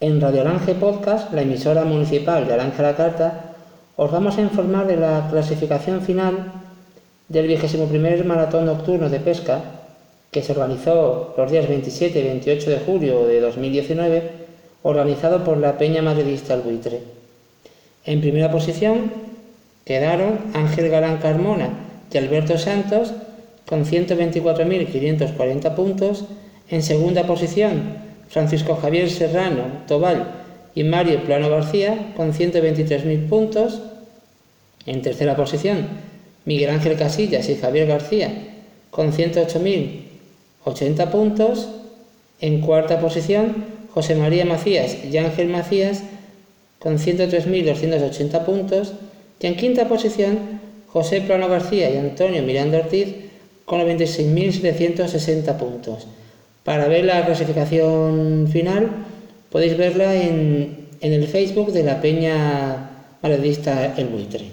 En Radio Alange Podcast, la emisora municipal de Alange la Carta, os vamos a informar de la clasificación final del 21 Maratón Nocturno de Pesca que se organizó los días 27 y 28 de julio de 2019, organizado por la Peña Madridista El Buitre. En primera posición quedaron Ángel Galán Carmona y Alberto Santos con 124.540 puntos. En segunda posición, Francisco Javier Serrano Tobal y Mario Plano García con 123.000 puntos. En tercera posición, Miguel Ángel Casillas y Javier García con 108.080 puntos. En cuarta posición, José María Macías y Ángel Macías con 103.280 puntos. Y en quinta posición, José Plano García y Antonio Miranda Ortiz con 96.760 puntos. Para ver la clasificación final podéis verla en, el Facebook de la Peña Maledista El Buitre.